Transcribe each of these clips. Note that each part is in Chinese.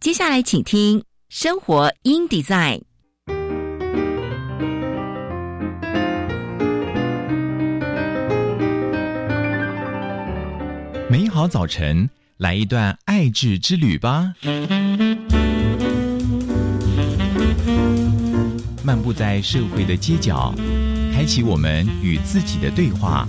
接下来，请听《生活 in Design》。美好早晨，来一段爱智之旅吧。漫步在社会的街角，开启我们与自己的对话。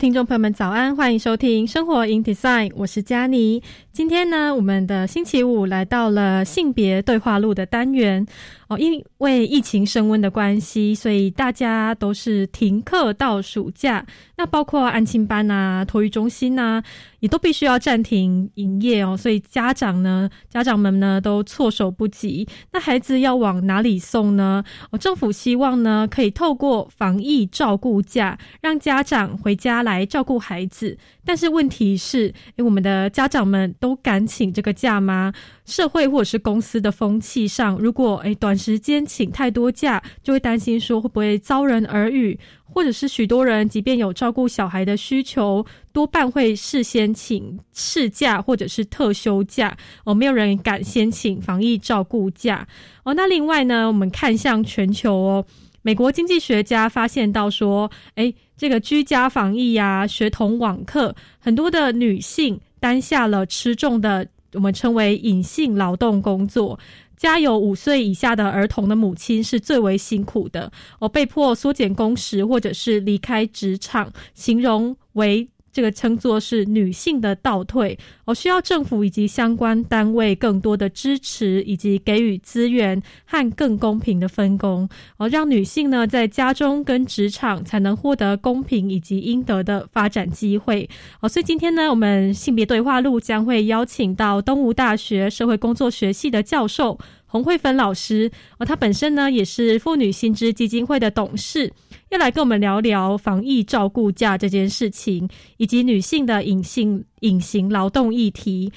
听众朋友们，早安！欢迎收听《生活 in Design》，我是佳妮。今天呢，我们的星期五来到了性别对话录的单元。哦，因为疫情升温的关系，所以大家都是停课到暑假。那包括安亲班啊、托育中心啊，也都必须要暂停营业哦。所以家长呢，家长们呢都措手不及。那孩子要往哪里送呢？哦，政府希望呢，可以透过防疫照顾假，让家长回家来照顾孩子。但是问题是，诶，我们的家长们都敢请这个假吗？社会或者是公司的风气上，如果诶短时间请太多假，就会担心说会不会遭人耳语，或者是许多人即便有照顾小孩的需求，多半会事先请事假或者是特休假哦，没有人敢先请防疫照顾假哦。那另外呢，我们看向全球哦，美国经济学家发现到说，诶，这个居家防疫呀，学童网课，很多的女性担下了吃重的。我们称为隐性劳动工作，家有五岁以下的儿童的母亲是最为辛苦的，哦，被迫缩减工时或者是离开职场，形容为。这个称作是女性的倒退，哦，需要政府以及相关单位更多的支持，以及给予资源和更公平的分工，哦，让女性呢在家中跟职场才能获得公平以及应得的发展机会，哦，所以今天呢，我们性别对话录将会邀请到东吴大学社会工作学系的教授洪慧芬老师，哦，她本身呢也是妇女薪资基金会的董事。要来跟我们聊聊防疫照顾假这件事情，以及女性的隐性隐形劳动议题，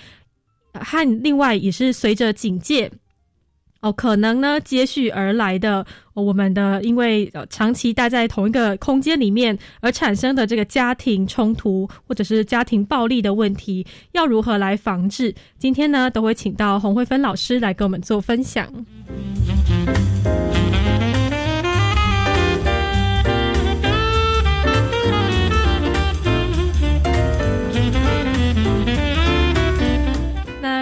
和另外也是随着警戒哦，可能呢接续而来的我们的因为长期待在同一个空间里面而产生的这个家庭冲突或者是家庭暴力的问题，要如何来防治？今天呢都会请到洪慧芬老师来跟我们做分享。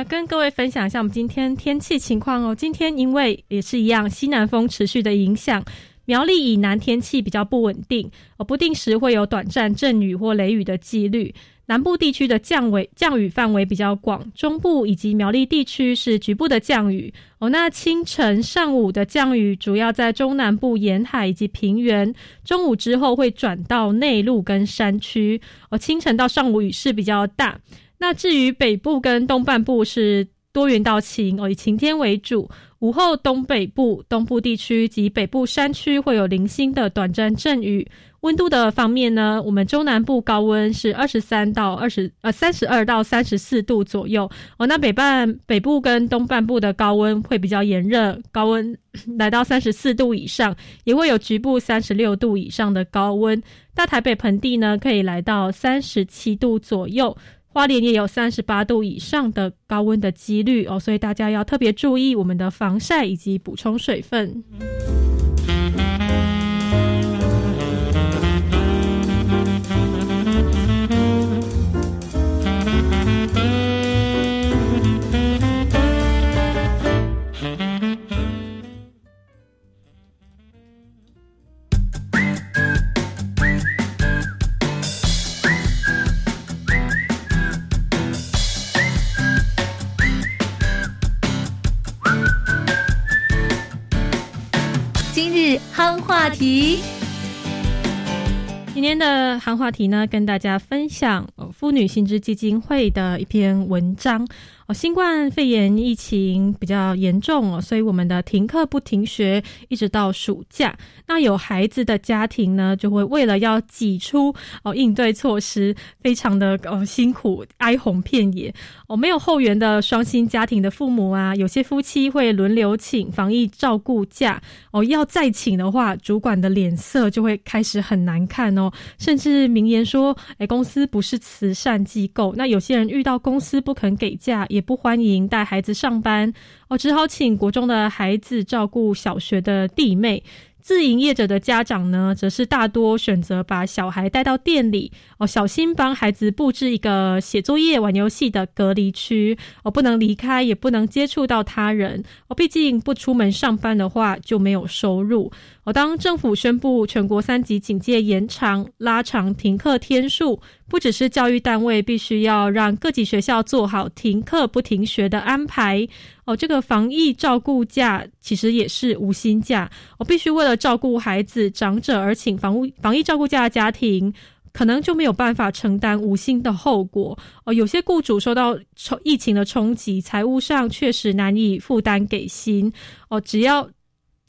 跟各位分享一下我们今天天气情况哦。今天因为也是一样西南风持续的影响，苗栗以南天气比较不稳定，哦，不定时会有短暂阵雨或雷雨的几率。南部地区的降为降雨范围比较广，中部以及苗栗地区是局部的降雨哦。那清晨上午的降雨主要在中南部沿海以及平原，中午之后会转到内陆跟山区哦。清晨到上午雨势比较大。那至于北部跟东半部是多云到晴哦，以晴天为主。午后东北部、东部地区及北部山区会有零星的短暂阵雨。温度的方面呢，我们中南部高温是二十三到二十呃三十二到三十四度左右哦。那北半北部跟东半部的高温会比较炎热，高温 来到三十四度以上，也会有局部三十六度以上的高温。大台北盆地呢，可以来到三十七度左右。花莲也有三十八度以上的高温的几率哦，所以大家要特别注意我们的防晒以及补充水分。夯话题，今天的夯话题呢，跟大家分享妇女薪资基金会的一篇文章。新冠肺炎疫情比较严重哦，所以我们的停课不停学，一直到暑假。那有孩子的家庭呢，就会为了要挤出哦应对措施，非常的哦辛苦，哀鸿遍野哦。没有后援的双薪家庭的父母啊，有些夫妻会轮流请防疫照顾假哦，要再请的话，主管的脸色就会开始很难看哦，甚至明言说：“哎，公司不是慈善机构。”那有些人遇到公司不肯给假，也不欢迎带孩子上班，哦，只好请国中的孩子照顾小学的弟妹。自营业者的家长呢，则是大多选择把小孩带到店里，哦，小心帮孩子布置一个写作业、玩游戏的隔离区，哦，不能离开，也不能接触到他人，哦，毕竟不出门上班的话就没有收入。哦，当政府宣布全国三级警戒延长、拉长停课天数，不只是教育单位必须要让各级学校做好停课不停学的安排，哦，这个防疫照顾假其实也是无薪假。我必须为了照顾孩子、长者而请防防疫照顾假的家庭，可能就没有办法承担无薪的后果。哦，有些雇主受到疫情的冲击，财务上确实难以负担给薪。哦，只要。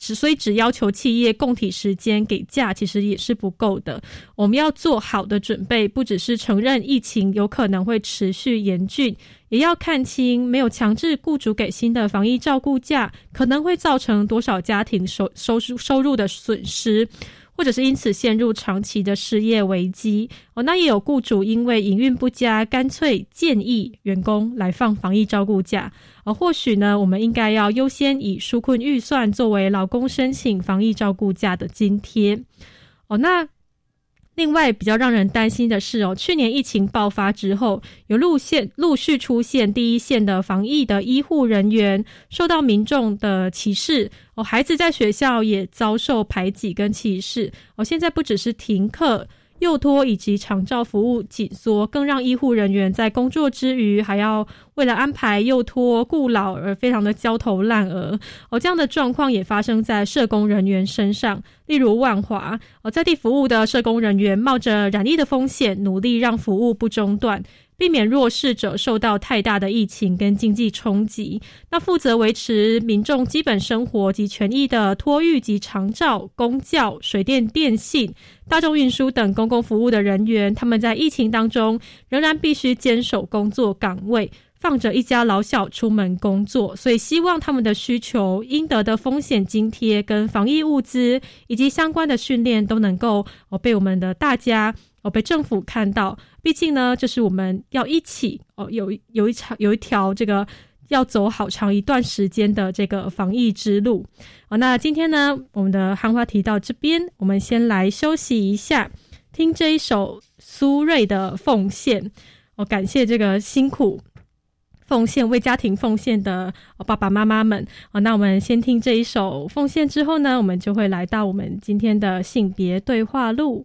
只所以只要求企业供体时间给假，其实也是不够的。我们要做好的准备，不只是承认疫情有可能会持续严峻，也要看清没有强制雇主给新的防疫照顾假，可能会造成多少家庭收收收入的损失。或者是因此陷入长期的失业危机哦，那也有雇主因为营运不佳，干脆建议员工来放防疫照顾假。而或许呢，我们应该要优先以纾困预算作为劳工申请防疫照顾假的津贴哦。那。另外，比较让人担心的是哦，去年疫情爆发之后，有路线陆续出现第一线的防疫的医护人员受到民众的歧视哦，孩子在学校也遭受排挤跟歧视哦。现在不只是停课。幼托以及长照服务紧缩，更让医护人员在工作之余，还要为了安排幼托顾老而非常的焦头烂额。而，这样的状况也发生在社工人员身上，例如万华哦，在地服务的社工人员冒着染疫的风险，努力让服务不中断。避免弱势者受到太大的疫情跟经济冲击。那负责维持民众基本生活及权益的托育及长照、公教、水电、电信、大众运输等公共服务的人员，他们在疫情当中仍然必须坚守工作岗位，放着一家老小出门工作。所以希望他们的需求、应得的风险津贴、跟防疫物资以及相关的训练都能够哦被我们的大家。哦，被政府看到，毕竟呢，就是我们要一起哦，有有一场有一条这个要走好长一段时间的这个防疫之路哦。那今天呢，我们的汉话提到这边，我们先来休息一下，听这一首苏芮的奉献哦，感谢这个辛苦奉献为家庭奉献的爸爸妈妈们哦。那我们先听这一首奉献之后呢，我们就会来到我们今天的性别对话录。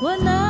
我能。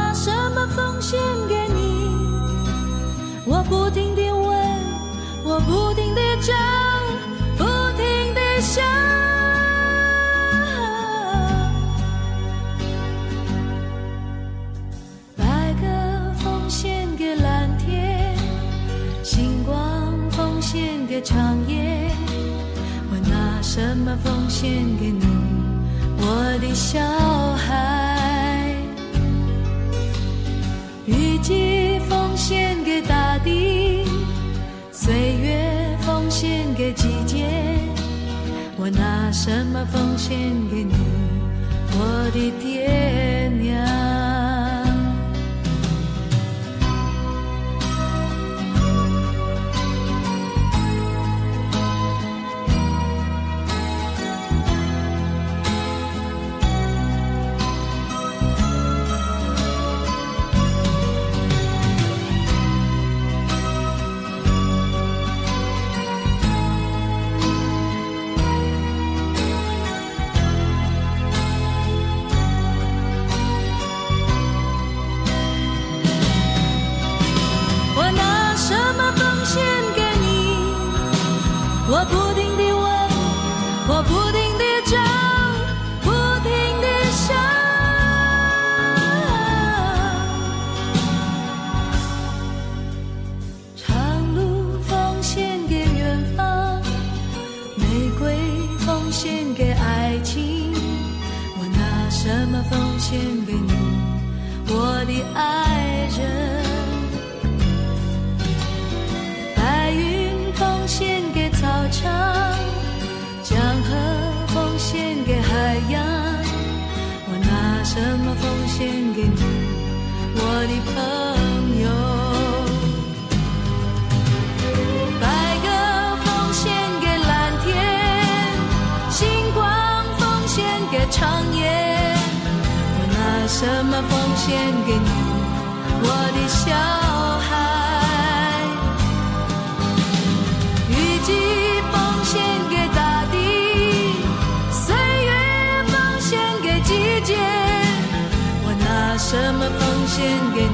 献给你，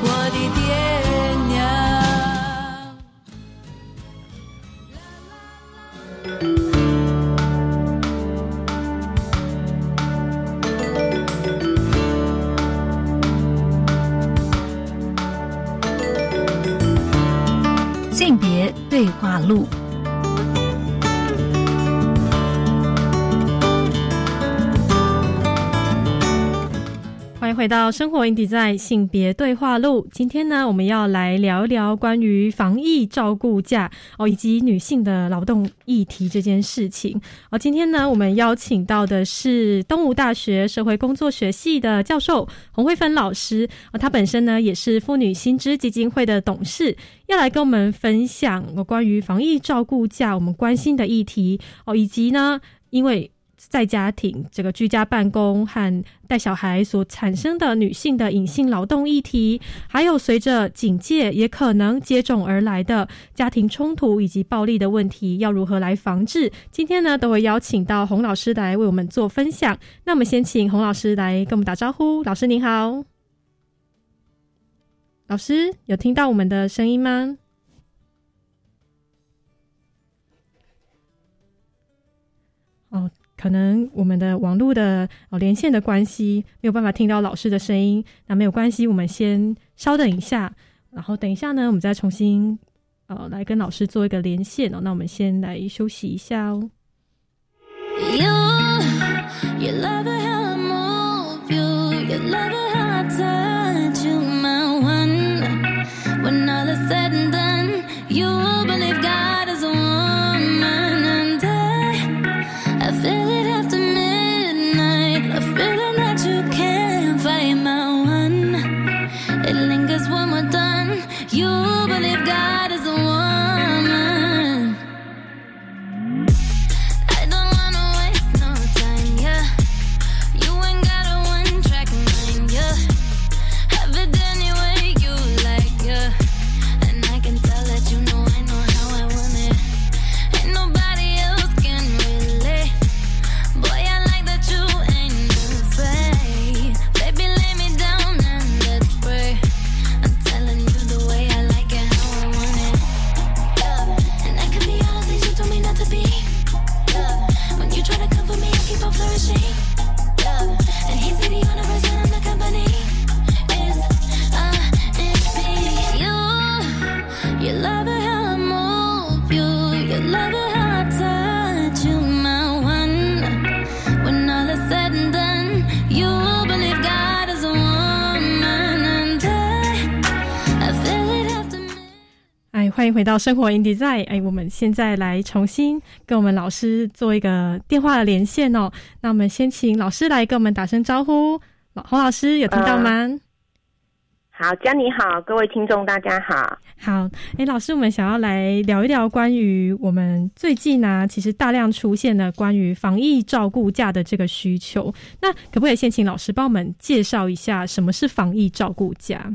我的爹娘？性别对话录。回到生活 in design 性别对话录。今天呢，我们要来聊一聊关于防疫照顾假哦，以及女性的劳动议题这件事情哦。今天呢，我们邀请到的是东吴大学社会工作学系的教授洪慧芬老师哦，她本身呢也是妇女新知基金会的董事，要来跟我们分享关于防疫照顾假我们关心的议题哦，以及呢，因为在家庭这个居家办公和带小孩所产生的女性的隐性劳动议题，还有随着警戒也可能接踵而来的家庭冲突以及暴力的问题，要如何来防治？今天呢，都会邀请到洪老师来为我们做分享。那我们先请洪老师来跟我们打招呼。老师您好，老师有听到我们的声音吗？哦。可能我们的网络的哦连线的关系，没有办法听到老师的声音。那没有关系，我们先稍等一下，然后等一下呢，我们再重新呃来跟老师做一个连线哦。那我们先来休息一下哦。到生活 in design。哎，我们现在来重新跟我们老师做一个电话的连线哦。那我们先请老师来跟我们打声招呼。老洪老师有听到吗？好，嘉你好，各位听众大家好。好，哎，老师，我们想要来聊一聊关于我们最近呢，其实大量出现了关于防疫照顾假的这个需求。那可不可以先请老师帮我们介绍一下什么是防疫照顾假？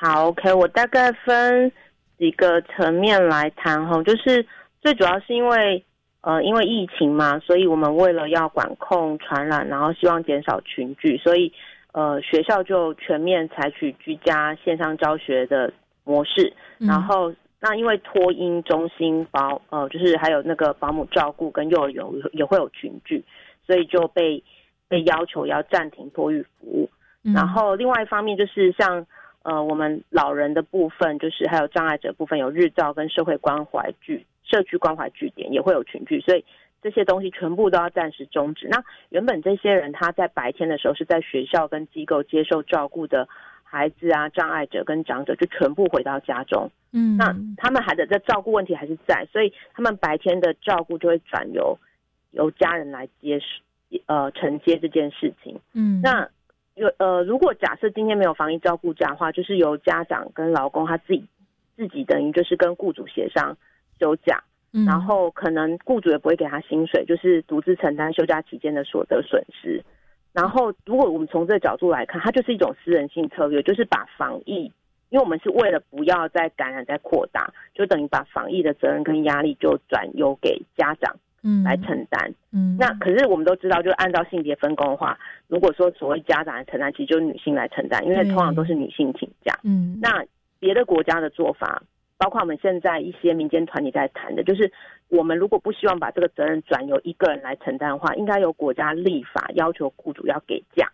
好，OK，我大概分几个层面来谈哈，就是最主要是因为呃，因为疫情嘛，所以我们为了要管控传染，然后希望减少群聚，所以呃，学校就全面采取居家线上教学的模式。然后那因为托婴中心保呃，就是还有那个保姆照顾跟幼儿园也会有群聚，所以就被被要求要暂停托育服务。然后另外一方面就是像。呃，我们老人的部分，就是还有障碍者部分，有日照跟社会关怀据、社区关怀据点，也会有群聚，所以这些东西全部都要暂时终止。那原本这些人他在白天的时候是在学校跟机构接受照顾的孩子啊，障碍者跟长者就全部回到家中。嗯，那他们还的在照顾问题还是在，所以他们白天的照顾就会转由由家人来接呃承接这件事情。嗯，那。有呃，如果假设今天没有防疫照顾假的话，就是由家长跟劳工他自己自己等于就是跟雇主协商休假，然后可能雇主也不会给他薪水，就是独自承担休假期间的所得损失。然后，如果我们从这个角度来看，它就是一种私人性策略，就是把防疫，因为我们是为了不要再感染再扩大，就等于把防疫的责任跟压力就转由给家长。嗯，来承担。嗯，那可是我们都知道，就按照性别分工的话，如果说所谓家长来承担，其实就是女性来承担，因为通常都是女性请假。嗯，那别的国家的做法，包括我们现在一些民间团体在谈的，就是我们如果不希望把这个责任转由一个人来承担的话，应该由国家立法要求雇主要给假，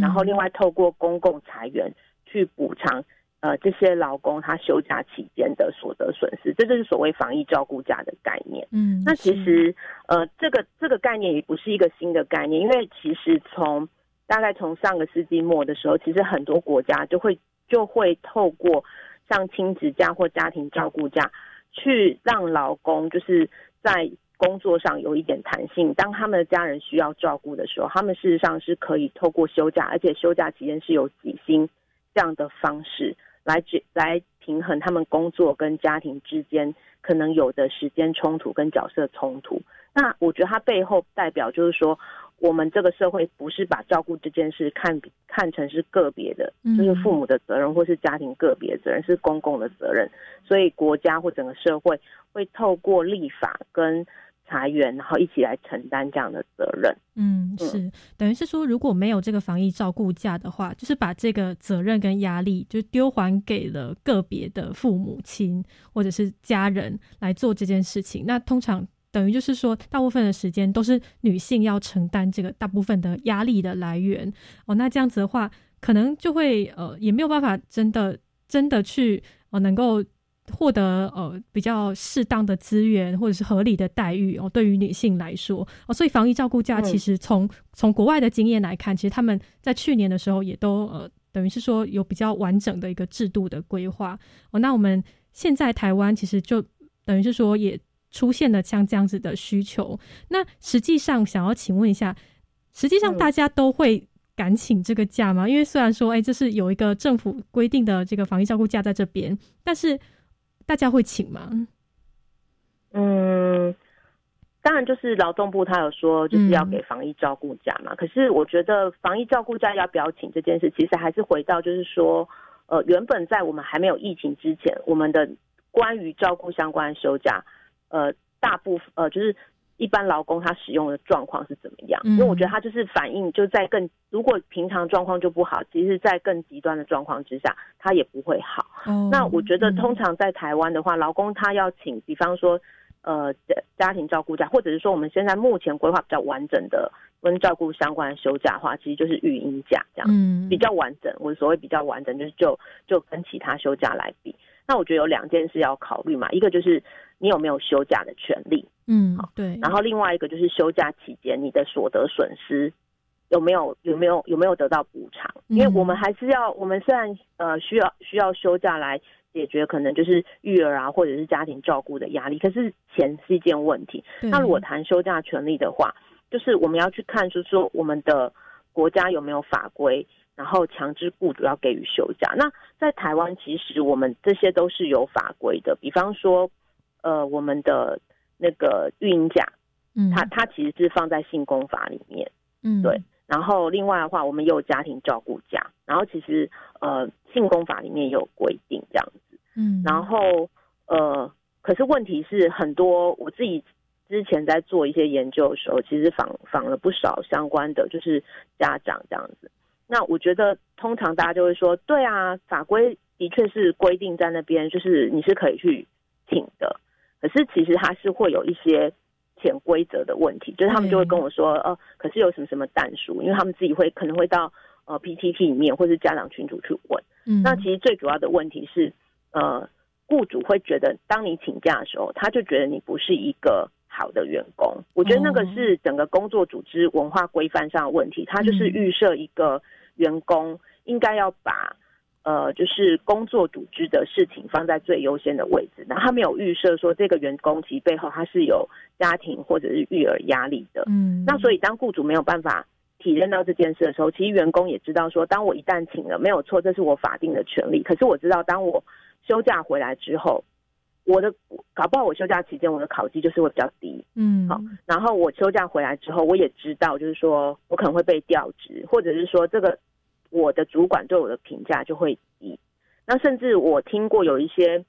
然后另外透过公共裁员去补偿。呃，这些劳工他休假期间的所得损失，这就是所谓防疫照顾假的概念。嗯，那其实呃，这个这个概念也不是一个新的概念，因为其实从大概从上个世纪末的时候，其实很多国家就会就会透过像亲子假或家庭照顾假，去让劳工就是在工作上有一点弹性。当他们的家人需要照顾的时候，他们事实上是可以透过休假，而且休假期间是有几薪这样的方式。来解来平衡他们工作跟家庭之间可能有的时间冲突跟角色冲突。那我觉得它背后代表就是说，我们这个社会不是把照顾这件事看看成是个别的，就是父母的责任或是家庭个别责任，是公共的责任。所以国家或整个社会会透过立法跟。裁员，然后一起来承担这样的责任。嗯，是等于是说，如果没有这个防疫照顾假的话，就是把这个责任跟压力就丢还给了个别的父母亲或者是家人来做这件事情。那通常等于就是说，大部分的时间都是女性要承担这个大部分的压力的来源。哦，那这样子的话，可能就会呃，也没有办法真的真的去哦，能够。获得呃比较适当的资源或者是合理的待遇哦，对于女性来说哦，所以防疫照顾假其实从从国外的经验来看，其实他们在去年的时候也都呃等于是说有比较完整的一个制度的规划哦。那我们现在台湾其实就等于是说也出现了像这样子的需求。那实际上想要请问一下，实际上大家都会敢请这个假吗？因为虽然说哎这是有一个政府规定的这个防疫照顾假在这边，但是大家会请吗？嗯，当然，就是劳动部他有说就是要给防疫照顾假嘛。可是我觉得防疫照顾假要不要请这件事，其实还是回到就是说，呃，原本在我们还没有疫情之前，我们的关于照顾相关休假，呃，大部分呃就是。一般劳工他使用的状况是怎么样？因为我觉得他就是反映就在更如果平常状况就不好，其实，在更极端的状况之下，他也不会好。那我觉得通常在台湾的话，劳工他要请，比方说呃家庭照顾假，或者是说我们现在目前规划比较完整的跟照顾相关的休假的话，其实就是育婴假这样，比较完整。我所谓比较完整，就是就就跟其他休假来比。那我觉得有两件事要考虑嘛，一个就是你有没有休假的权利。嗯，好，对。然后另外一个就是休假期间你的所得损失有没有有没有有没有得到补偿？因为我们还是要，我们虽然呃需要需要休假来解决可能就是育儿啊，或者是家庭照顾的压力。可是钱是一件问题。那如果谈休假权利的话，就是我们要去看，就是说我们的国家有没有法规，然后强制雇主要给予休假。那在台湾，其实我们这些都是有法规的，比方说，呃，我们的那个育婴假，嗯，它它其实是放在性工法里面。嗯对然后另外的话，我们也有家庭照顾假，然后其实呃性工法里面也有规定这样子。嗯，然后呃，可是问题是很多我自己之前在做一些研究的时候，其实访访了不少相关的就是家长这样子。那我觉得通常大家就会说，对啊，法规的确是规定在那边，就是你是可以去请的。可是其实它是会有一些潜规则的问题，就是他们就会跟我说，呃，可是有什么什么弹数，因为他们自己会可能会到呃 PTT 里面或是家长群组去问。嗯那其实最主要的问题是，呃，雇主会觉得，当你请假的时候，他就觉得你不是一个好的员工。我觉得那个是整个工作组织文化规范上的问题，它就是预设一个员工应该要把。呃，就是工作组织的事情放在最优先的位置，然后他没有预设说这个员工其实背后他是有家庭或者是育儿压力的，嗯，那所以当雇主没有办法体认到这件事的时候，其实员工也知道说，当我一旦请了，没有错，这是我法定的权利。可是我知道，当我休假回来之后，我的搞不好我休假期间我的考绩就是会比较低。嗯好然后我休假回来之后，我也知道，就是说我可能会被调职，或者是说这个我的主管对我的评价就会低。那甚至我听过有一些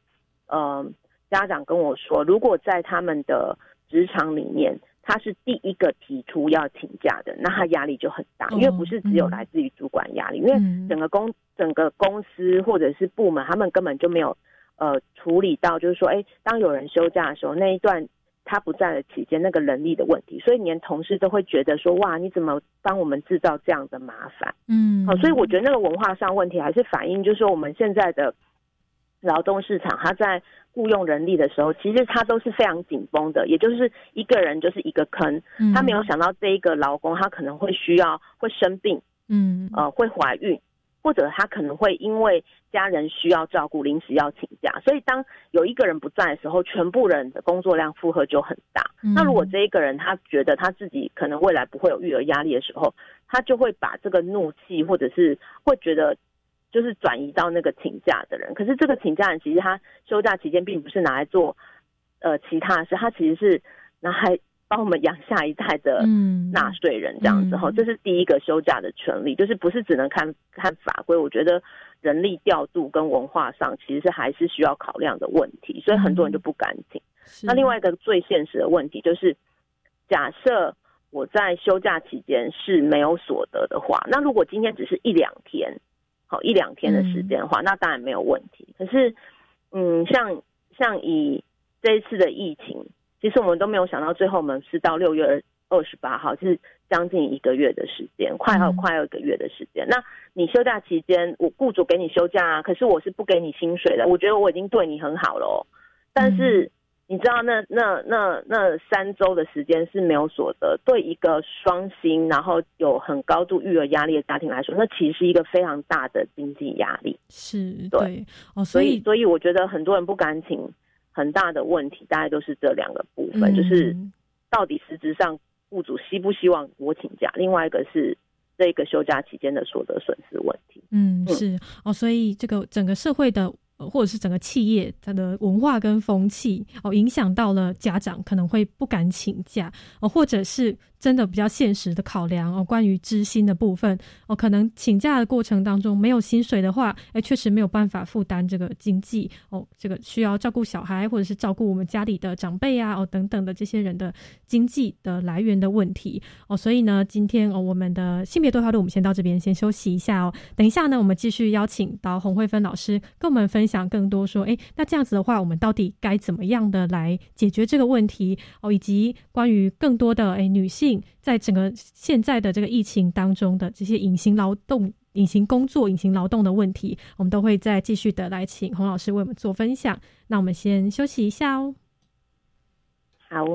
呃家长跟我说，如果在他们的职场里面，他是第一个提出要请假的，那他压力就很大，哦因为不是只有嗯来自于主管压力，因为嗯整个公整个公司或者是部门，他们根本就没有呃处理到，就是说，哎，当有人休假的时候，那一段他不在的期间，那个人力的问题，所以连同事都会觉得说，哇，你怎么帮我们制造这样的麻烦？嗯，好、所以我觉得那个文化上问题还是反映，就是说我们现在的劳动市场，它在雇佣人力的时候，其实它都是非常紧绷的，也就是一个人就是一个坑，嗯他没有想到这一个劳工他可能会需要会生病，嗯呃，会怀孕，或者他可能会因为家人需要照顾，临时要请假，所以当有一个人不在的时候，全部人的工作量负荷就很大。嗯那如果这一个人他觉得他自己可能未来不会有育儿压力的时候，他就会把这个怒气或者是会觉得。就是转移到那个请假的人，可是这个请假人其实他休假期间并不是拿来做呃其他的事，他其实是拿来帮我们养下一代的嗯。纳税人这样子哈，嗯这是第一个休假的权利，就是不是只能看看法规，我觉得人力调度跟文化上其实是还是需要考量的问题，所以很多人就不敢请。是那另外一个最现实的问题就是，假设我在休假期间是没有所得的话，那如果今天只是一两天，好一两天的时间的话，那当然没有问题。可是，嗯，像像以这一次的疫情，其实我们都没有想到，最后我们是到六月二二十八号，是将近一个月的时间，快要嗯快要一个月的时间。那你休假期间，我雇主给你休假啊，可是我是不给你薪水的。我觉得我已经对你很好了哦，但是你知道那那那那三周的时间是没有所得，对一个双薪然后有很高度育儿压力的家庭来说，那其实是一个非常大的经济压力。是对对哦，所以所以我觉得很多人不敢请，很大的问题大概都是这两个部分，就是嗯到底实质上雇主希不希望我请假，另外一个是这个休假期间的所得损失问题。嗯，嗯是哦，所以这个整个社会的。呃或者是整个企业它的文化跟风气哦，影响到了家长可能会不敢请假哦，或者是真的比较现实的考量哦，关于知薪的部分哦，可能请假的过程当中没有薪水的话，哎，确实没有办法负担这个经济哦，这个需要照顾小孩或者是照顾我们家里的长辈啊哦等等的这些人的经济的来源的问题。哦，所以呢，今天哦我们的性别对话录我们先到这边先休息一下哦，等一下呢，我们继续邀请到洪慧芬老师跟我们分享更多说，哎，那这样子的话，我们到底该怎么样的来解决这个问题哦，以及关于更多的哎女性在整个现在的这个疫情当中的这些隐形劳动。隐形工作、隐形劳动的问题，我们都会再继续的来请洪老师为我们做分享。那我们先休息一下哦。好，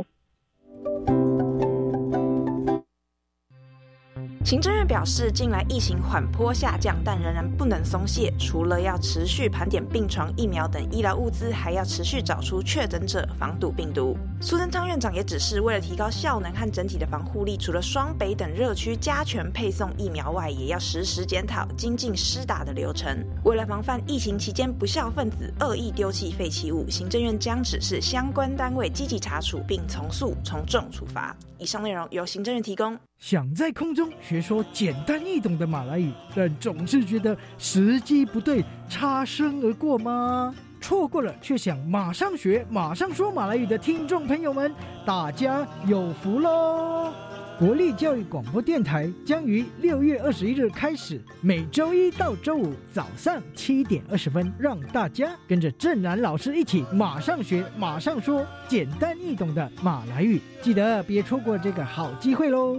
行政院表示，近来疫情缓坡下降，但仍然不能松懈。除了要持续盘点病床、疫苗等医疗物资，还要持续找出确诊者，防堵病毒。苏贞昌院长也指示，为了提高效能和整体的防护力，除了双北等热区加权配送疫苗外，也要实时检讨精进施打的流程。为了防范疫情期间不孝分子恶意丢弃废弃物，行政院将指示相关单位积极查处，并从速从重处罚。以上内容由行政院提供。想在空中学说简单易懂的马来语，但总是觉得时机不对，擦身而过吗？错过了却想马上学、马上说马来语的听众朋友们，大家有福喽！国立教育广播电台将于六月二十一日开始，每周一到周五早上七点二十分，让大家跟着郑然老师一起马上学、马上说简单易懂的马来语，记得别错过这个好机会喽！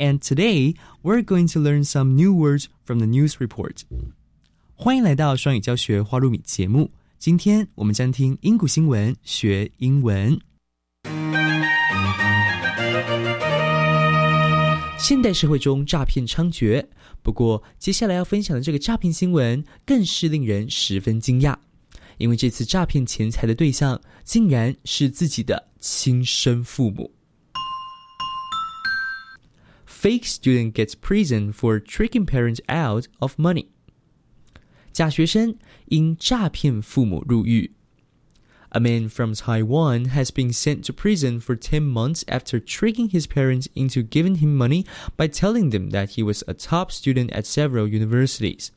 And today, we're going to learn some new words from the news report. 欢迎来到双语教学花露米节目。今天我们将听英古新闻学英文。现代社会中诈骗猖獗，不过接下来要分享的这个诈骗新闻更是令人十分惊讶，因为这次诈骗钱财的对象竟然是自己的亲生父母。Fake student gets prison for tricking parents out of money。假学生因诈骗父母入狱。A man from Taiwan has been sent to prison for 10 months after tricking his parents into giving him money by telling them that he was a top student at several universities.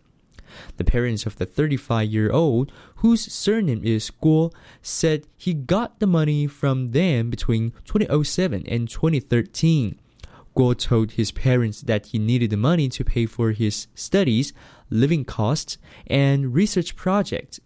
The parents of the 35 year old, whose surname is Guo, said he got the money from them between 2007 and 2013. Guo told his parents that he needed the money to pay for his studies, living costs, and research projects.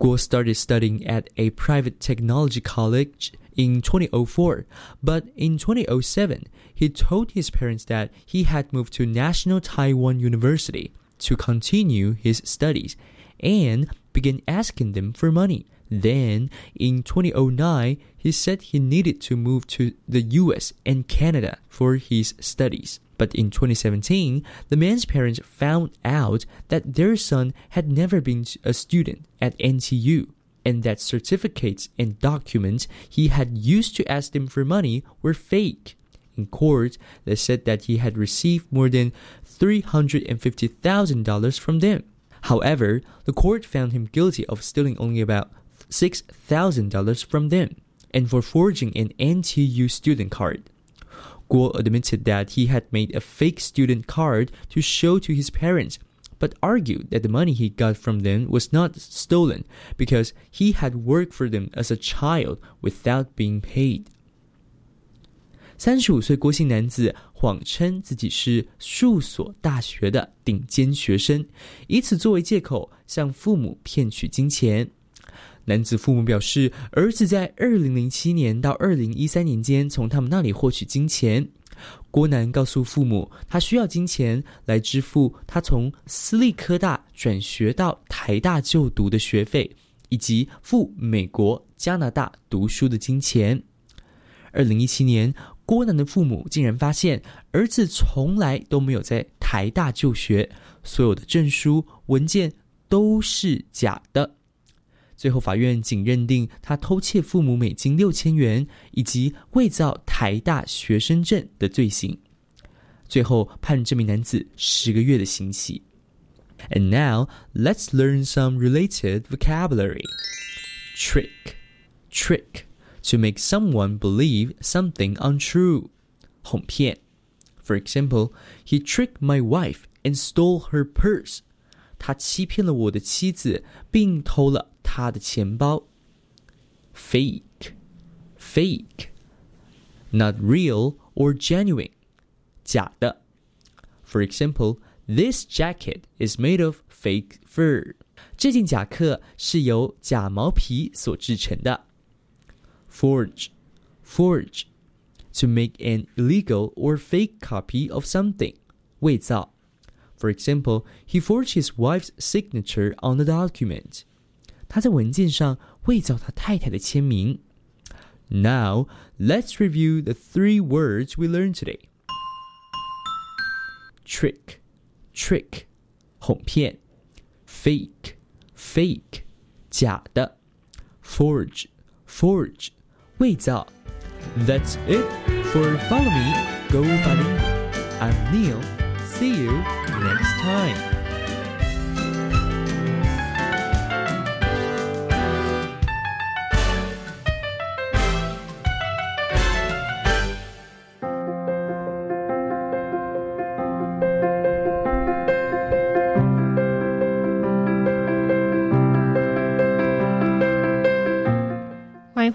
Guo started studying at a private technology college in 2004, but in 2007, he told his parents that he had moved to National Taiwan University to continue his studies and began asking them for money. Then, in 2009, he said he needed to move to the US and Canada for his studies. But in 2017, the man's parents found out that their son had never been a student at NTU and that certificates and documents he had used to ask them for money were fake. In court, they said that he had received more than $350,000 from them. However, the court found him guilty of stealing only about $6,000 from them and for forging an NTU student card. Guo admitted that he had made a fake student card to show to his parents, but argued that the money he got from them was not stolen because he had worked for them as a child without being paid. 三十五岁郭姓男子谎称自己是数所大学的顶尖学生，以此作为借口向父母骗取金钱。 男子父母表示，儿子在二零零七年到二零一三年间从他们那里获取金钱。郭南告诉父母，他需要金钱来支付他从私立科大转学到台大就读的学费，以及赴美国、加拿大读书的金钱。二零一七年，郭南的父母竟然发现儿子从来都没有在台大就学，所有的证书文件都是假的。最后，法院仅认定他偷窃父母美金六千元以及伪造台大学生证的罪行，最后判这名男子十个月的刑期。And now let's learn some related vocabulary. Trick, trick, to make someone believe something untrue. 哄骗. For example, he tricked my wife and stole her purse. 他欺骗了我的妻子，并偷了她的钱包。Fake, fake, not real or genuine. 假的。For example, this jacket is made of fake fur. 这件夹克是由假毛皮所制成的。Forge, forge, to make an illegal or fake copy of something. 伪造。 For example, he forged his wife's signature on the document. 他在文件上伪造他太太的签名。Now, let's review the three words we learned today. Trick, trick, 哄骗。Fake, fake, 假的。Forge, forge, 伪造。That's it for Follow Me, Go Bilingual. I'm Neil. See you next time.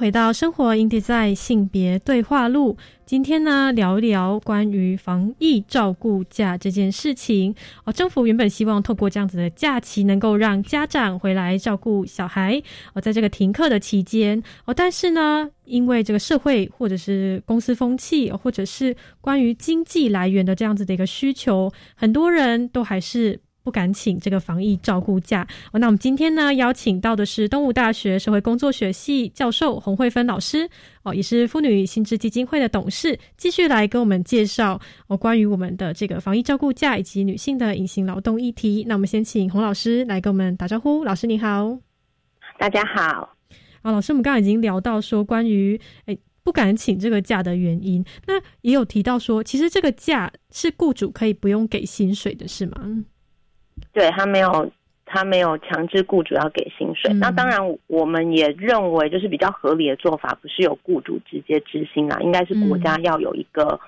回到生活 in d e s i 性别对话录。今天呢，聊一聊关于防疫照顾假这件事情。哦，政府原本希望透过这样子的假期，能够让家长回来照顾小孩。哦，在这个停课的期间，哦，但是呢，因为这个社会或者是公司风气，或者是关于经济来源的这样子的一个需求，很多人都还是。不敢请这个防疫照顾假哦。那我们今天呢，邀请到的是东吴大学社会工作学系教授洪慧芬老师哦，也是妇女心智基金会的董事，继续来跟我们介绍哦关于我们的这个防疫照顾假以及女性的隐形劳动议题。那我们先请洪老师来跟我们打招呼。老师你好，大家好。啊，老师，我们刚刚已经聊到说关于诶不敢请这个假的原因，那也有提到说，其实这个假是雇主可以不用给薪水的，是吗？对他没有，他没有强制雇主要给薪水。那当然，我们也认为就是比较合理的做法，不是由雇主直接执行啦，应该是国家要有一个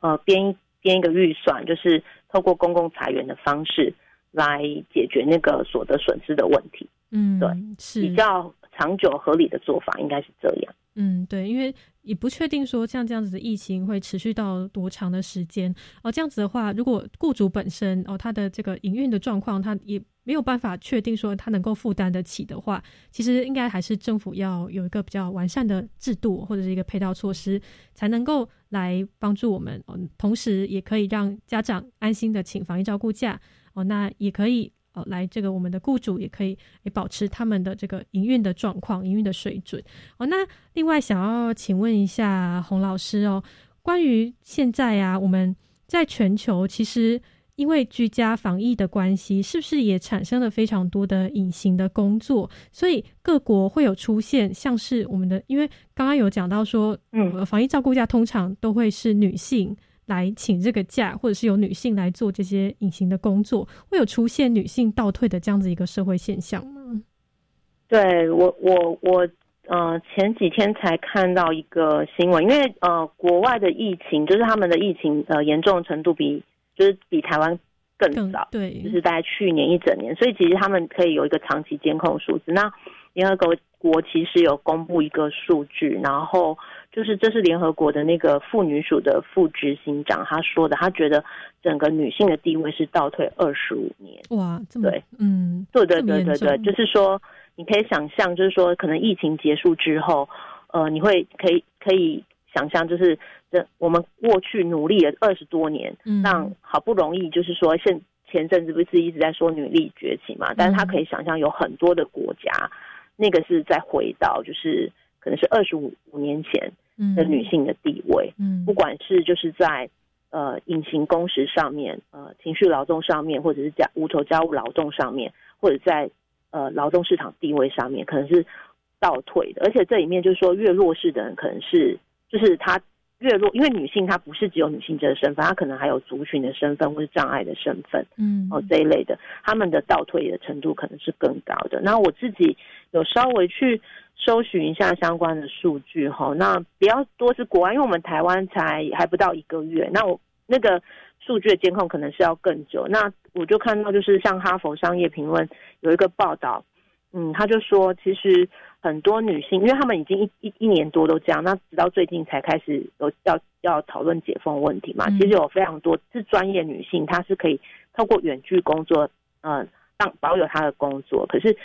呃编编一个预算，就是透过公共裁员的方式来解决那个所得损失的问题。嗯，对，是比较长久合理的做法，应该是这样。嗯，对，因为也不确定说像这样子的疫情会持续到多长的时间哦。这样子的话，如果雇主本身哦他的这个营运的状况，他也没有办法确定说他能够负担得起的话，其实应该还是政府要有一个比较完善的制度或者是一个配套措施，才能够来帮助我们嗯。同时，也可以让家长安心的请防疫照顾假哦。那也可以。哦，来这个我们的雇主也可以也保持他们的这个营运的状况、营运的水准。哦，那另外想要请问一下洪老师哦，关于现在啊，我们在全球其实因为居家防疫的关系，是不是也产生了非常多的隐形的工作？所以各国会有出现像是我们的，因为刚刚有讲到说，嗯，防疫照顾假通常都会是女性。来请这个假，或者是由女性来做这些隐形的工作，会有出现女性倒退的这样子一个社会现象吗？对我，我我呃前几天才看到一个新闻，因为呃国外的疫情，就是他们的疫情呃严重程度比就是比台湾更早，对，就是大概去年一整年，所以其实他们可以有一个长期监控数字。那联合国国其实有公布一个数据，然后。就是这是联合国的那个妇女署的副执行长他说的，他觉得整个女性的地位是倒退二十五年。哇，这么对，嗯，对对对对对，就是说你可以想象，就是说可能疫情结束之后，呃，你会可以可以想象，就是这我们过去努力了二十多年，嗯让好不容易就是说现前阵子不是一直在说女力崛起嘛，但是他可以想象有很多的国家，那个是在回到就是可能是二十五五年前的女性的地位，嗯。不管是就是在呃隐形工时上面，呃情绪劳动上面，或者是家无酬家务劳动上面，或者在呃劳动市场地位上面，可能是倒退的。而且这里面就是说，越弱势的人可能是就是他越弱，因为女性她不是只有女性这个身份，她可能还有族群的身份或是障碍的身份。嗯哦这一类的，他们的倒退的程度可能是更高的。那我自己有稍微去搜寻一下相关的数据哈，那比较多是国外，因为我们台湾才还不到一个月，那我那个数据的监控可能是要更久。那我就看到就是像哈佛商业评论有一个报道，嗯，他就说其实很多女性，因为他们已经一一一年多都这样，那直到最近才开始有要要讨论解封问题嘛。嗯其实有非常多是专业女性，她是可以透过远距工作，呃，让保有她的工作，可是。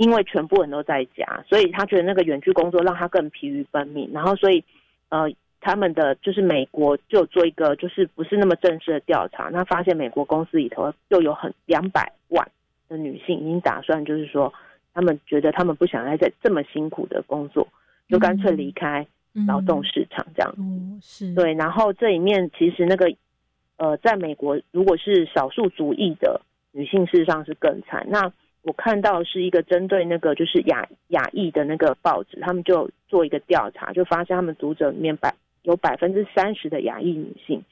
因为全部人都在家，所以她觉得那个远距工作让她更疲于奔命，然后所以，呃，他们的就是美国就有做一个就是不是那么正式的调查，那发现美国公司里头就有很两百万的女性已经打算就是说，他们觉得他们不想再在这么辛苦的工作，就干脆离开劳动市场这样子。哦，是，对，然后这里面其实那个呃，在美国如果是少数族裔的女性，事实上是更惨。那我看到是一个针对那个就是亚亚裔的那个报纸，他们就做一个调查，就发现他们读者里面百有百分之三十的亚裔女性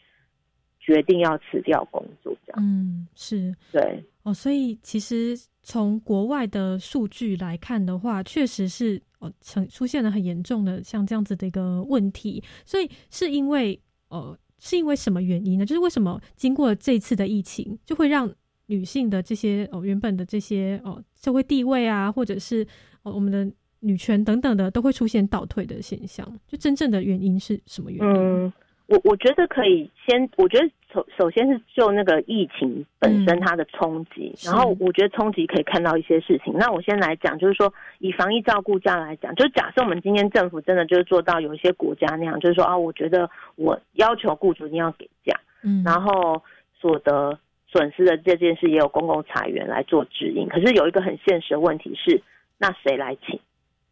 决定要辞掉工作，这样嗯，是对。哦，所以其实从国外的数据来看的话，确实是哦，成出现了很严重的像这样子的一个问题。所以是因为呃，是因为什么原因呢？就是为什么经过这次的疫情，就会让女性的这些哦原本的这些哦社会地位啊，或者是哦我们的女权等等的，都会出现倒退的现象？就真正的原因是什么原因？嗯，我我觉得可以先，我觉得首首先是就那个疫情本身它的冲击，是然后我觉得冲击可以看到一些事情。那我先来讲，就是说以防疫照顾价来讲，就是假设我们今天政府真的就是做到有一些国家那样，就是说啊，我觉得我要求雇主一定要给假，嗯，然后所得损失的这件事也有公共裁员来做指引。可是有一个很现实的问题是，那谁来请？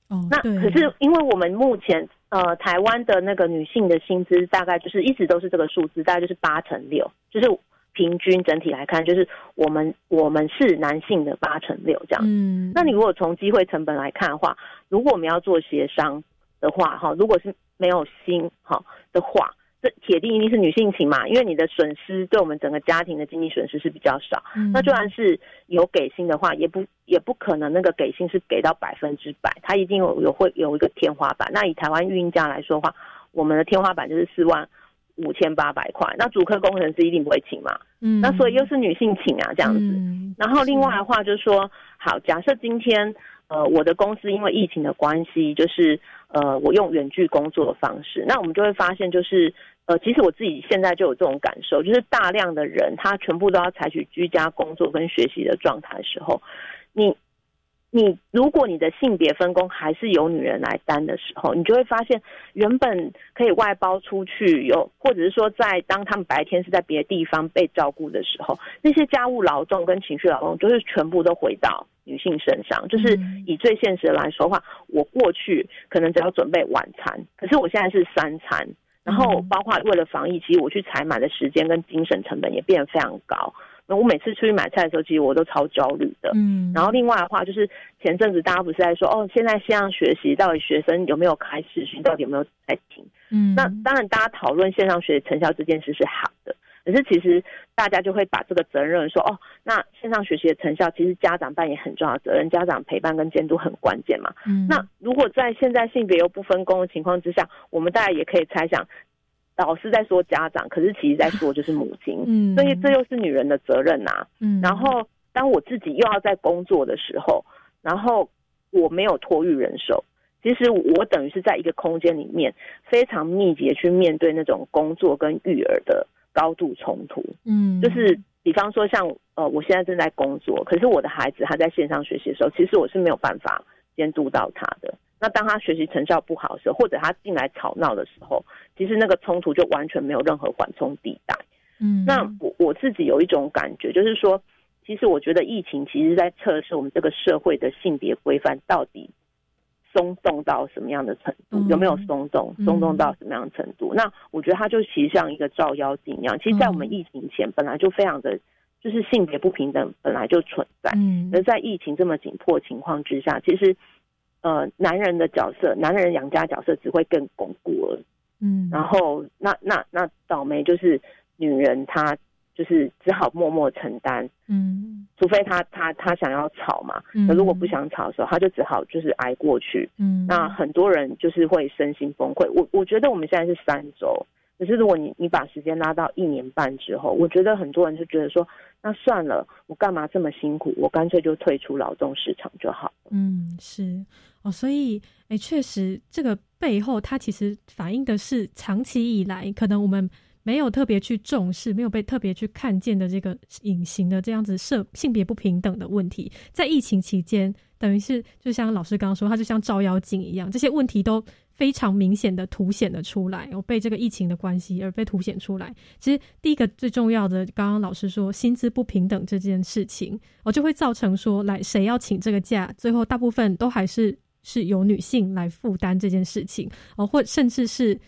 哦，那可是因为我们目前呃台湾的那个女性的薪资大概就是一直都是这个数字，大概就是八乘六，就是平均整体来看，就是我们我们是男性的八乘六这样。嗯，那你如果从机会成本来看的话，如果我们要做协商的话，哈，如果是没有薪哈的话，这铁定一定是女性请嘛，因为你的损失对我们整个家庭的经济损失是比较少。嗯那就算是有给薪的话，也不也不可能那个给薪是给到百分之百，它一定有有会有一个天花板。那以台湾运营价来说的话，我们的天花板就是四万五千八百块，那主科工程师一定不会请嘛，嗯，那所以又是女性请啊这样子。嗯然后另外的话就是说，好，假设今天呃我的公司因为疫情的关系，就是呃我用远距工作的方式，那我们就会发现就是呃其实我自己现在就有这种感受，就是大量的人他全部都要采取居家工作跟学习的状态的时候，你。你如果你的性别分工还是由女人来担的时候，你就会发现原本可以外包出去有，或者是说在当他们白天是在别的地方被照顾的时候，那些家务劳动跟情绪劳动就是全部都回到女性身上。就是以最现实的来说的话，我过去可能只要准备晚餐，可是我现在是三餐，然后包括为了防疫，其实我去采买的时间跟精神成本也变得非常高。那我每次出去买菜的时候，其实我都超焦虑的。嗯，然后另外的话，就是前阵子大家不是在说，哦，现在线上学习到底学生有没有开始学，到底有没有在听？嗯，那当然，大家讨论线上学习成效这件事是好的，可是其实大家就会把这个责任说，哦，那线上学习的成效，其实家长扮演很重要的责任，家长陪伴跟监督很关键嘛。嗯，那如果在现在性别又不分工的情况之下，我们大家也可以猜想，老师在说家长，可是其实在说就是母亲，嗯，所以这又是女人的责任呐、嗯，然后当我自己又要在工作的时候，然后我没有托育人手，其实我等于是在一个空间里面非常密集的去面对那种工作跟育儿的高度冲突。嗯，就是比方说像呃，我现在正在工作，可是我的孩子他在线上学习的时候，其实我是没有办法监督到他的。那当他学习成效不好的时候，或者他进来吵闹的时候，其实那个冲突就完全没有任何缓冲地带。嗯，那我我自己有一种感觉，就是说，其实我觉得疫情其实在测试我们这个社会的性别规范到底松动到什么样的程度，嗯有没有松动，松动到什么样的程度？那我觉得它就其实像一个照妖镜一样，其实，在我们疫情前本来就非常的。就是性别不平等本来就存在，嗯而在疫情这么紧迫情况之下，其实，呃，男人的角色，男人养家角色只会更巩固了。嗯，然后那那那倒霉就是女人，她就是只好默默承担，嗯除非他他他想要吵嘛，嗯那如果不想吵的时候，他就只好就是挨过去。嗯，那很多人就是会身心崩溃。我我觉得我们现在是三周，可是如果你你把时间拉到一年半之后，我觉得很多人就觉得说，那算了，我干嘛这么辛苦？我干脆就退出劳动市场就好。嗯，是哦，所以诶，确实这个背后它其实反映的是长期以来可能我们没有特别去重视，没有被特别去看见的这个隐形的这样子社性别不平等的问题，在疫情期间，等于是就像老师刚刚说，它就像照妖镜一样，这些问题都非常明显的凸显了出来，我，被这个疫情的关系而被凸显出来。其实第一个最重要的，刚刚老师说薪资不平等这件事情，哦，就会造成说，来谁要请这个假，最后大部分都还是是由女性来负担这件事情，哦，或甚至是。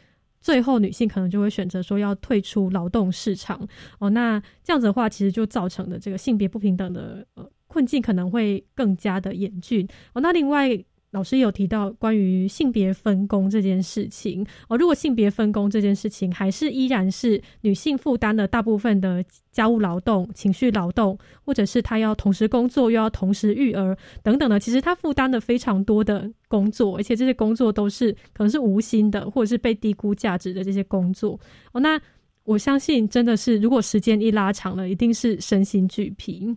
最后，女性可能就会选择说要退出劳动市场哦。那这样子的话，其实就造成的这个性别不平等的呃困境可能会更加的严峻哦。那另外，老师有提到关于性别分工这件事情哦。如果性别分工这件事情还是依然是女性负担了大部分的家务劳动、情绪劳动，或者是她要同时工作又要同时育儿等等的，其实她负担了非常多的工作，而且这些工作都是可能是无心的，或者是被低估价值的这些工作哦。那我相信真的是，如果时间一拉长了，一定是身心俱疲。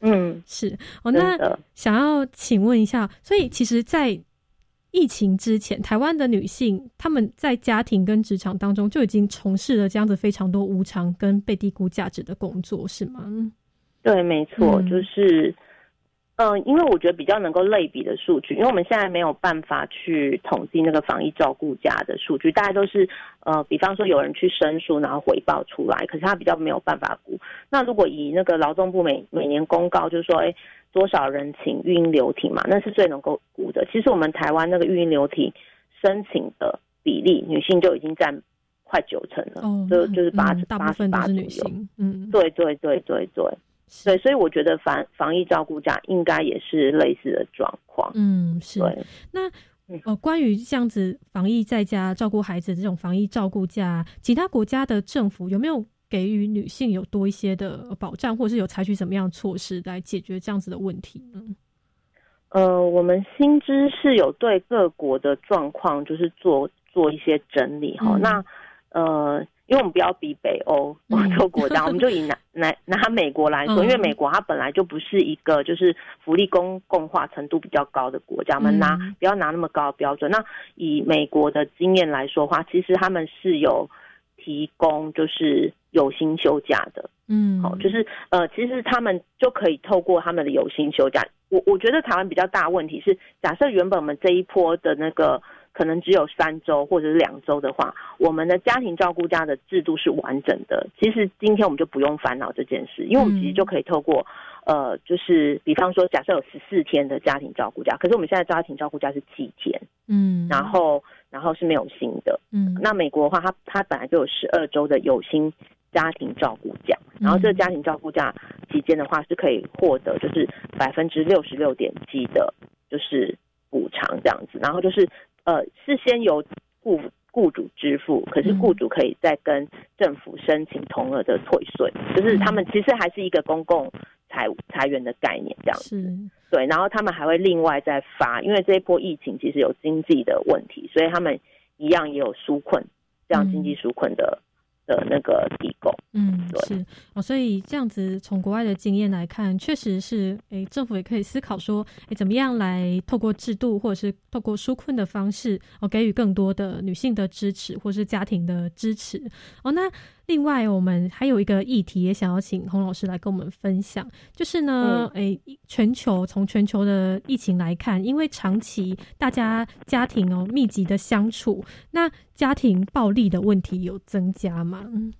嗯，是哦。那想要请问一下，所以其实，在疫情之前，台湾的女性她们在家庭跟职场当中就已经从事了这样子非常多无偿跟被低估价值的工作，是吗？对，没错，嗯就是。嗯，因为我觉得比较能够类比的数据，因为我们现在没有办法去统计那个防疫照顾家的数据，大家都是呃，比方说有人去申诉，然后回报出来，可是他比较没有办法估。那如果以那个劳动部每每年公告，就是说，哎，多少人请育婴留停嘛，那是最能够估的。其实我们台湾那个育婴留停申请的比例，女性就已经占快九成了，哦，就就是八八十八左右。女性，嗯，对对对对对。对，所以我觉得防防疫照顾假应该也是类似的状况。嗯，是。对，那呃，关于这样子防疫在家照顾孩子这种防疫照顾假，其他国家的政府有没有给予女性有多一些的保障，或是有采取什么样的措施来解决这样子的问题呢？呃，我们新知是有对各国的状况就是做做一些整理哈、嗯那呃。因为我们不要比北欧欧洲国家，我们就以拿拿拿美国来说，嗯因为美国它本来就不是一个就是福利公共化程度比较高的国家，我们拿嗯。不要拿那么高的标准。那以美国的经验来说的话，其实他们是有提供就是有薪休假的，嗯，好、就是呃，其实他们就可以透过他们的有薪休假。我我觉得台湾比较大的问题是，假设原本我们这一波的那个可能只有三周或者是两周的话，我们的家庭照顾假的制度是完整的。其实今天我们就不用烦恼这件事，因为我们其实就可以透过、呃，就是比方说，假设有十四天的家庭照顾假，可是我们现在家庭照顾假是七天，嗯，然后然后是没有薪的。嗯，那美国的话，它它本来就有十二周的有薪家庭照顾假，然后这个家庭照顾假期间的话，是可以获得就是百分之六十六点七的，就是补偿这样子。然后就是呃，是先由雇雇主支付，可是雇主可以再跟政府申请同额的退税，就是他们其实还是一个公共财财源的概念这样子。对，然后他们还会另外再发，因为这一波疫情其实有经济的问题，所以他们一样也有纾困，这样经济纾困的、的那个提供。嗯，对是哦，所以这样子从国外的经验来看，确实是，诶，政府也可以思考说，诶，怎么样来透过制度或者是透过纾困的方式，哦，给予更多的女性的支持，或是家庭的支持。哦，那另外，我们还有一个议题也想要请洪老师来跟我们分享，就是呢，诶、全球从全球的疫情来看，因为长期大家家庭哦密集的相处，那家庭暴力的问题有增加吗？嗯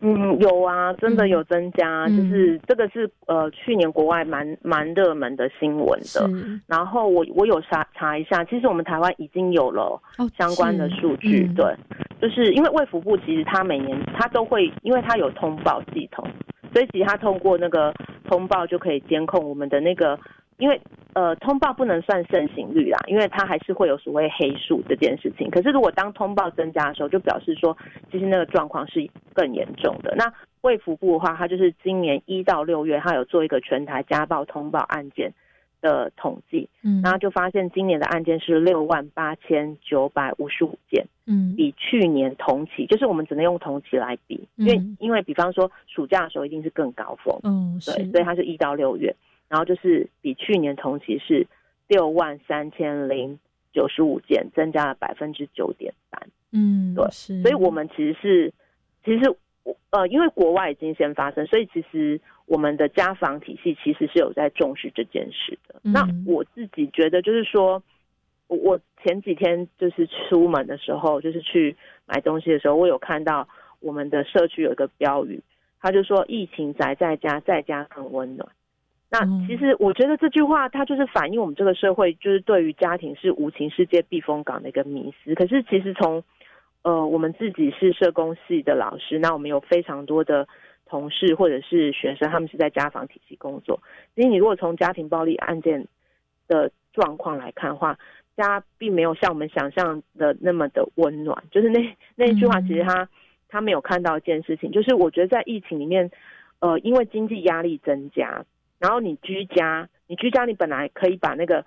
嗯，有啊，真的有增加，嗯。就是这个是呃去年国外蛮蛮热门的新闻的。是。然后我我有查查一下，其实我们台湾已经有了哦相关的数据，嗯。对，就是因为卫福部其实它每年它都会，因为它有通报系统，所以其实他通过那个通报就可以监控我们的那个，因为呃通报不能算盛行率啦，因为它还是会有所谓黑数这件事情。可是如果当通报增加的时候，就表示说其实那个状况是更严重的。那卫福部的话，它就是今年一到六月，它有做一个全台家暴通报案件的统计，嗯。然后就发现今年的案件是六万八千九百五十五件，嗯。比去年同期，就是我们只能用同期来比，因为、嗯因为比方说暑假的时候一定是更高峰，哦是。对，所以它是一到六月，然后就是比去年同期是六万三千零九十五件，增加了百分之九点三。嗯对是，所以我们其实是，其实呃，因为国外已经先发生，所以其实我们的家访体系其实是有在重视这件事的。嗯那我自己觉得就是说，我我前几天就是出门的时候，就是去买东西的时候，我有看到我们的社区有一个标语，他就说“疫情宅在家，在家更温暖”。那其实我觉得这句话，它就是反映我们这个社会就是对于家庭是无情世界避风港的一个迷思。可是其实从呃，我们自己是社工系的老师，那我们有非常多的同事或者是学生，他们是在家访体系工作。其实你如果从家庭暴力案件的状况来看的话，家并没有像我们想象的那么的温暖。就是那那一句话，其实他、他没有看到一件事情，就是我觉得在疫情里面，呃，因为经济压力增加，然后你居家，你居家你本来可以把那个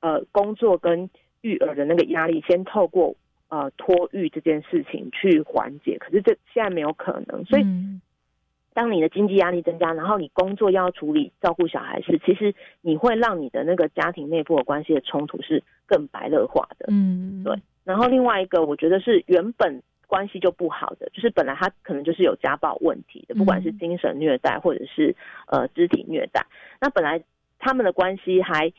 呃工作跟育儿的那个压力先透过呃托育这件事情去缓解，可是这现在没有可能，所以。嗯当你的经济压力增加，然后你工作要处理照顾小孩时，其实你会让你的那个家庭内部的关系的冲突是更白热化的。嗯对。然后另外一个，我觉得是原本关系就不好的，就是本来他可能就是有家暴问题的，不管是精神虐待或者是呃肢体虐待，那本来他们的关系还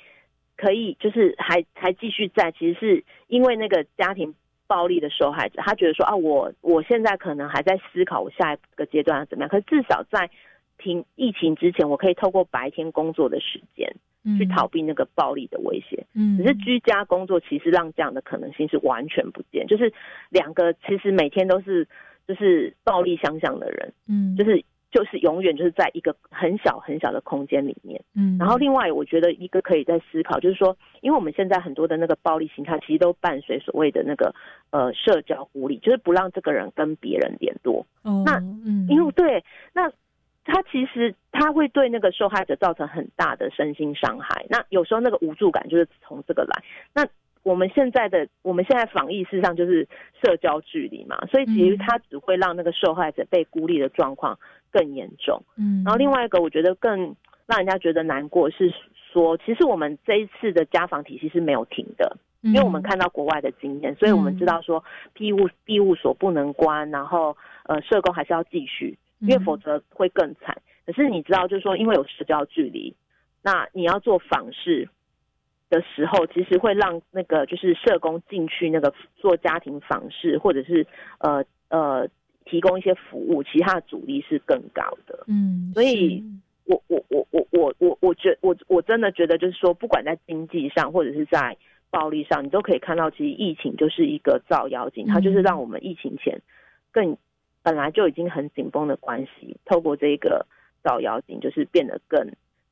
可以，就是还还继续在，其实是因为那个家庭。暴力的受害者，他觉得说啊，我我现在可能还在思考我下一个阶段要怎么样，可是至少在停疫情之前，我可以透过白天工作的时间去逃避那个暴力的威胁。嗯。只是居家工作其实让这样的可能性是完全不见，就是两个其实每天都是就是暴力相向的人，嗯。就是就是永远就是在一个很小很小的空间里面。嗯然后另外，我觉得一个可以在思考，就是说，因为我们现在很多的那个暴力形态，其实都伴随所谓的那个呃社交孤立，就是不让这个人跟别人联络。哦那嗯因为对，那他其实他会对那个受害者造成很大的身心伤害。那有时候那个无助感就是从这个来。那我们现在的我们现在防疫事实上就是社交距离嘛，所以其实它只会让那个受害者被孤立的状况更严重。嗯然后另外一个我觉得更让人家觉得难过是说，其实我们这一次的家访体系是没有停的。因为我们看到国外的经验，所以我们知道说庇护庇护所不能关，然后呃社工还是要继续，因为否则会更惨。可是你知道，就是说因为有社交距离，那你要做访视的时候，其实会让那个就是社工进去那个做家庭访视，或者是呃呃提供一些服务，其他的阻力是更高的。嗯，所以我我我我我我我觉我我真的觉得就是说，不管在经济上或者是在暴力上，你都可以看到，其实疫情就是一个照妖镜，它就是让我们疫情前更本来就已经很紧绷的关系，透过这个照妖镜，就是变得更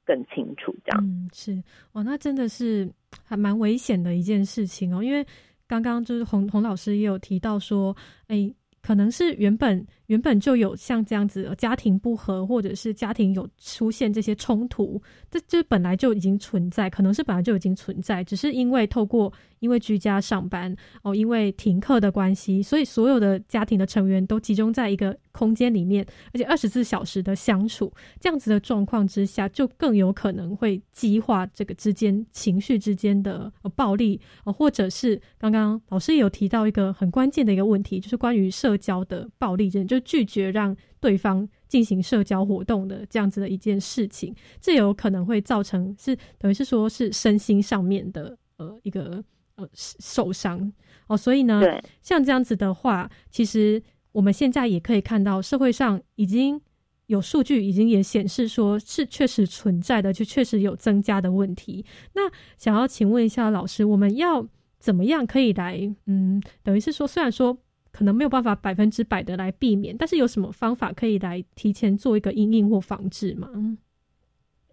更清楚这样。嗯，是哇，那真的是还蛮危险的一件事情哦。因为刚刚就是洪洪老师也有提到说，哎，可能是原本原本就有像这样子家庭不和，或者是家庭有出现这些冲突，这这本来就已经存在，可能是本来就已经存在，只是因为透过因为居家上班哦，因为停课的关系，所以所有的家庭的成员都集中在一个空间里面，而且二十四小时的相处，这样子的状况之下，就更有可能会激化这个之间情绪之间的、呃、暴力、呃，或者是刚刚老师也有提到一个很关键的一个问题，就是关于社交的暴力，就拒绝让对方进行社交活动的这样子的一件事情，这有可能会造成是等于是说是身心上面的呃一个呃受伤哦，所以呢，像这样子的话，其实我们现在也可以看到社会上已经。有数据已经也显示说是确实存在的，就确实有增加的问题。那想要请问一下老师，我们要怎么样可以来，嗯，等于是说，虽然说可能没有办法百分之百的来避免，但是有什么方法可以来提前做一个阴影或防治吗？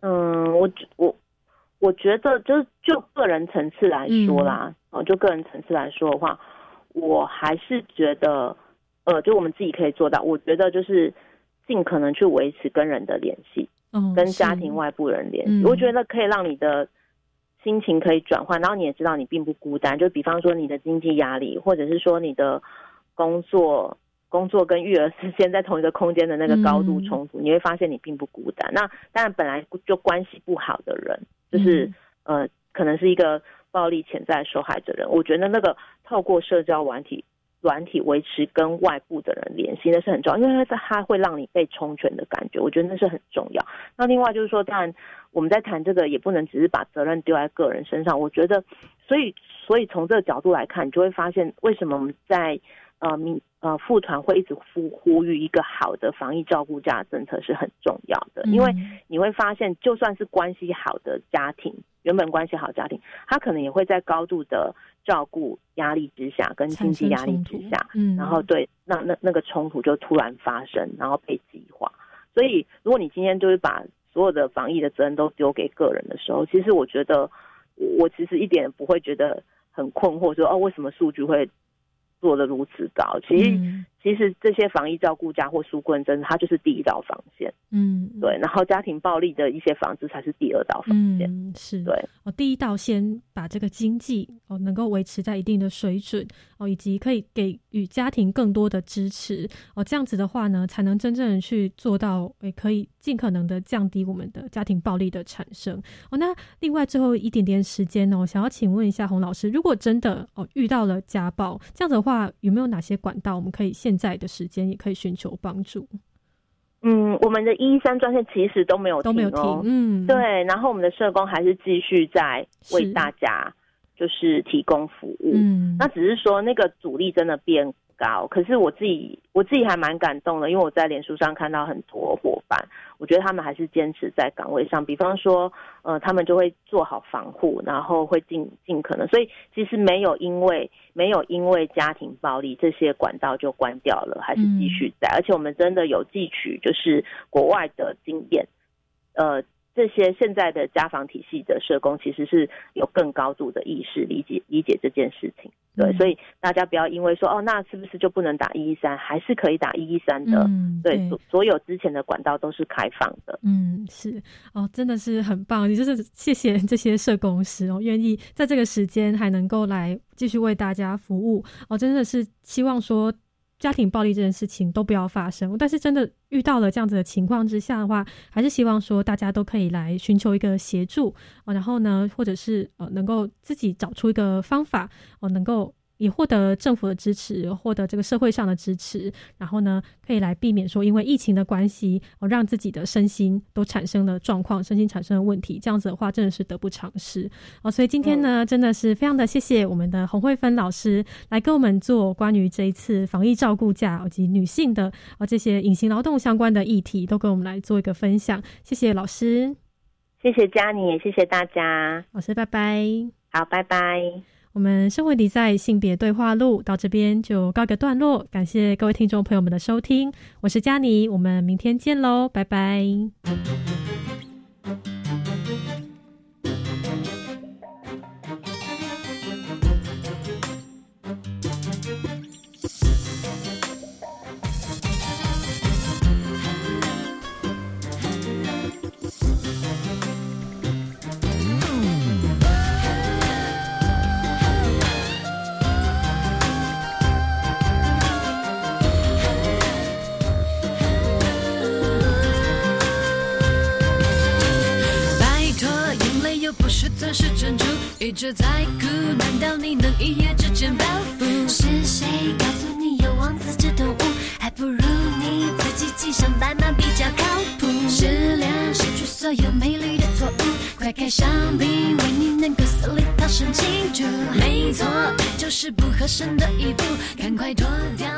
嗯，我我我觉得就是就个人层次来说啦，哦，就个人层次来说的话，我还是觉得，呃，就我们自己可以做到。我觉得就是。尽可能去维持跟人的联系，跟家庭外部人联系，我觉得可以让你的心情可以转换，然后你也知道你并不孤单。就比方说你的经济压力，或者是说你的工作工作跟育儿之间在同一个空间的那个高度冲突，你会发现你并不孤单。那当然本来就关系不好的人，就是呃，可能是一个暴力潜在受害者人，我觉得那个透过社交软体。软体维持跟外部的人联系，那是很重要，因为是它会让你被充权的感觉，我觉得那是很重要。那另外就是说，当然我们在谈这个，也不能只是把责任丢在个人身上。我觉得，所以所以从这个角度来看，你就会发现为什么我们在呃民呃副团会一直呼呼吁一个好的防疫照顾假政策是很重要的，因为你会发现，就算是关系好的家庭，原本关系好家庭，他可能也会在高度的。照顾压力之下，跟经济压力之下，嗯，然后对，那那那个冲突就突然发生，然后被激化。所以，如果你今天就是把所有的防疫的责任都丢给个人的时候，其实我觉得，我其实一点不会觉得很困惑，说哦，为什么数据会做的如此早？其实。其实这些防疫照顾家或纾困针，它就是第一道防线。嗯，对。然后家庭暴力的一些防治才是第二道防线。是，对。哦，第一道先把这个经济哦能够维持在一定的水准哦，以及可以给予家庭更多的支持哦，这样子的话呢，才能真正去做到，也可以尽可能的降低我们的家庭暴力的产生。哦，那另外最后一点点时间呢哦，想要请问一下洪老师，如果真的哦遇到了家暴，这样子的话，有没有哪些管道我们可以先？现在的时间也可以寻求帮助。嗯，我们的一三专线其实都没有都没有停，嗯，对。然后我们的社工还是继续在为大家就是提供服务。嗯，那只是说那个阻力真的变。高，可是我自己我自己还蛮感动的，因为我在脸书上看到很多伙伴，我觉得他们还是坚持在岗位上。比方说，呃，他们就会做好防护，然后会尽尽可能，所以其实没有因为没有因为家庭暴力这些管道就关掉了，还是继续在。而且我们真的有汲取就是国外的经验，呃。这些现在的家访体系的社工其实是有更高度的意识理解理解这件事情，对，所以大家不要因为说哦，那是不是就不能打一一三？还是可以打一一三的，嗯对，所所有之前的管道都是开放的。嗯，是哦，真的是很棒，你就是谢谢这些社工师哦，愿意在这个时间还能够来继续为大家服务哦，真的是希望说。家庭暴力这件事情都不要发生，但是真的遇到了这样子的情况之下的话，还是希望说大家都可以来寻求一个协助啊，然后呢，或者是呃能够自己找出一个方法哦，能够。也获得政府的支持，获得这个社会上的支持，然后呢，可以来避免说因为疫情的关系，哦，让自己的身心都产生了状况，身心产生了问题，这样子的话真的是得不偿失哦。所以今天呢，真的是非常的谢谢我们的洪慧芬老师来跟我们做关于这一次防疫照顾假以及女性的哦这些隐形劳动相关的议题，都跟我们来做一个分享。谢谢老师，谢谢佳妮，也谢谢大家，老师拜拜，好，拜拜。我们生活里在性别对话录到这边就告个段落，感谢各位听众朋友们的收听，我是佳妮，我们明天见喽，拜拜。钻石珍珠一直在哭，难道你能一夜之间暴富？是谁告诉你有王子这动物？还不如你自己骑上白马比较靠谱。失恋失去所有美丽的错误，快开香槟，为你能够顺利逃生庆祝。没错，就是不合身的衣服，赶快脱掉。